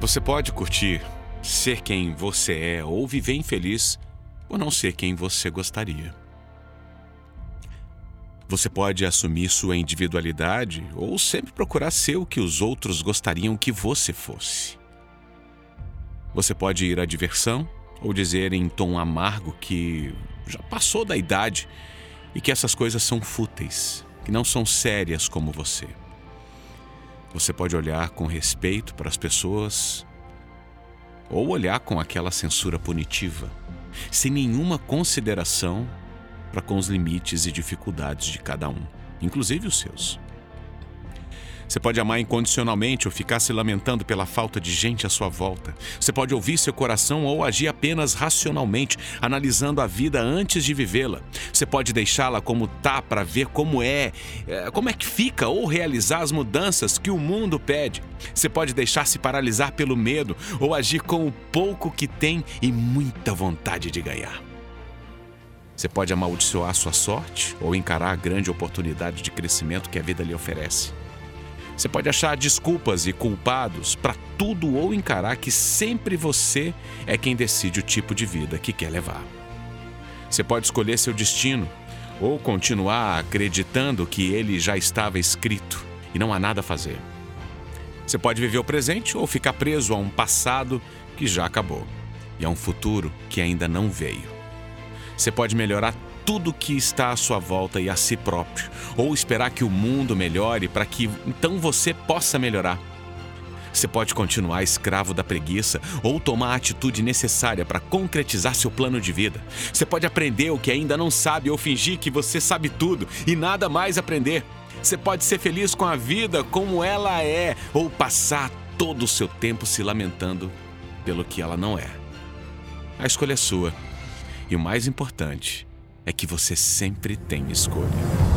Você pode curtir ser quem você é ou viver infeliz por não ser quem você gostaria. Você pode assumir sua individualidade ou sempre procurar ser o que os outros gostariam que você fosse. Você pode ir à diversão ou dizer em tom amargo que já passou da idade e que essas coisas são fúteis, que não são sérias como você. Você pode olhar com respeito para as pessoas ou olhar com aquela censura punitiva, sem nenhuma consideração para com os limites e dificuldades de cada um, inclusive os seus. Você pode amar incondicionalmente ou ficar se lamentando pela falta de gente à sua volta. Você pode ouvir seu coração ou agir apenas racionalmente, analisando a vida antes de vivê-la. Você pode deixá-la como tá para ver como é, é, como é que fica ou realizar as mudanças que o mundo pede. Você pode deixar-se paralisar pelo medo ou agir com o pouco que tem e muita vontade de ganhar. Você pode amaldiçoar sua sorte ou encarar a grande oportunidade de crescimento que a vida lhe oferece. Você pode achar desculpas e culpados para tudo ou encarar que sempre você é quem decide o tipo de vida que quer levar. Você pode escolher seu destino ou continuar acreditando que ele já estava escrito e não há nada a fazer. Você pode viver o presente ou ficar preso a um passado que já acabou e a um futuro que ainda não veio. Você pode melhorar tudo que está à sua volta e a si próprio, ou esperar que o mundo melhore para que então você possa melhorar. Você pode continuar escravo da preguiça ou tomar a atitude necessária para concretizar seu plano de vida. Você pode aprender o que ainda não sabe ou fingir que você sabe tudo e nada mais aprender. Você pode ser feliz com a vida como ela é ou passar todo o seu tempo se lamentando pelo que ela não é. A escolha é sua. E o mais importante, é que você sempre tem escolha.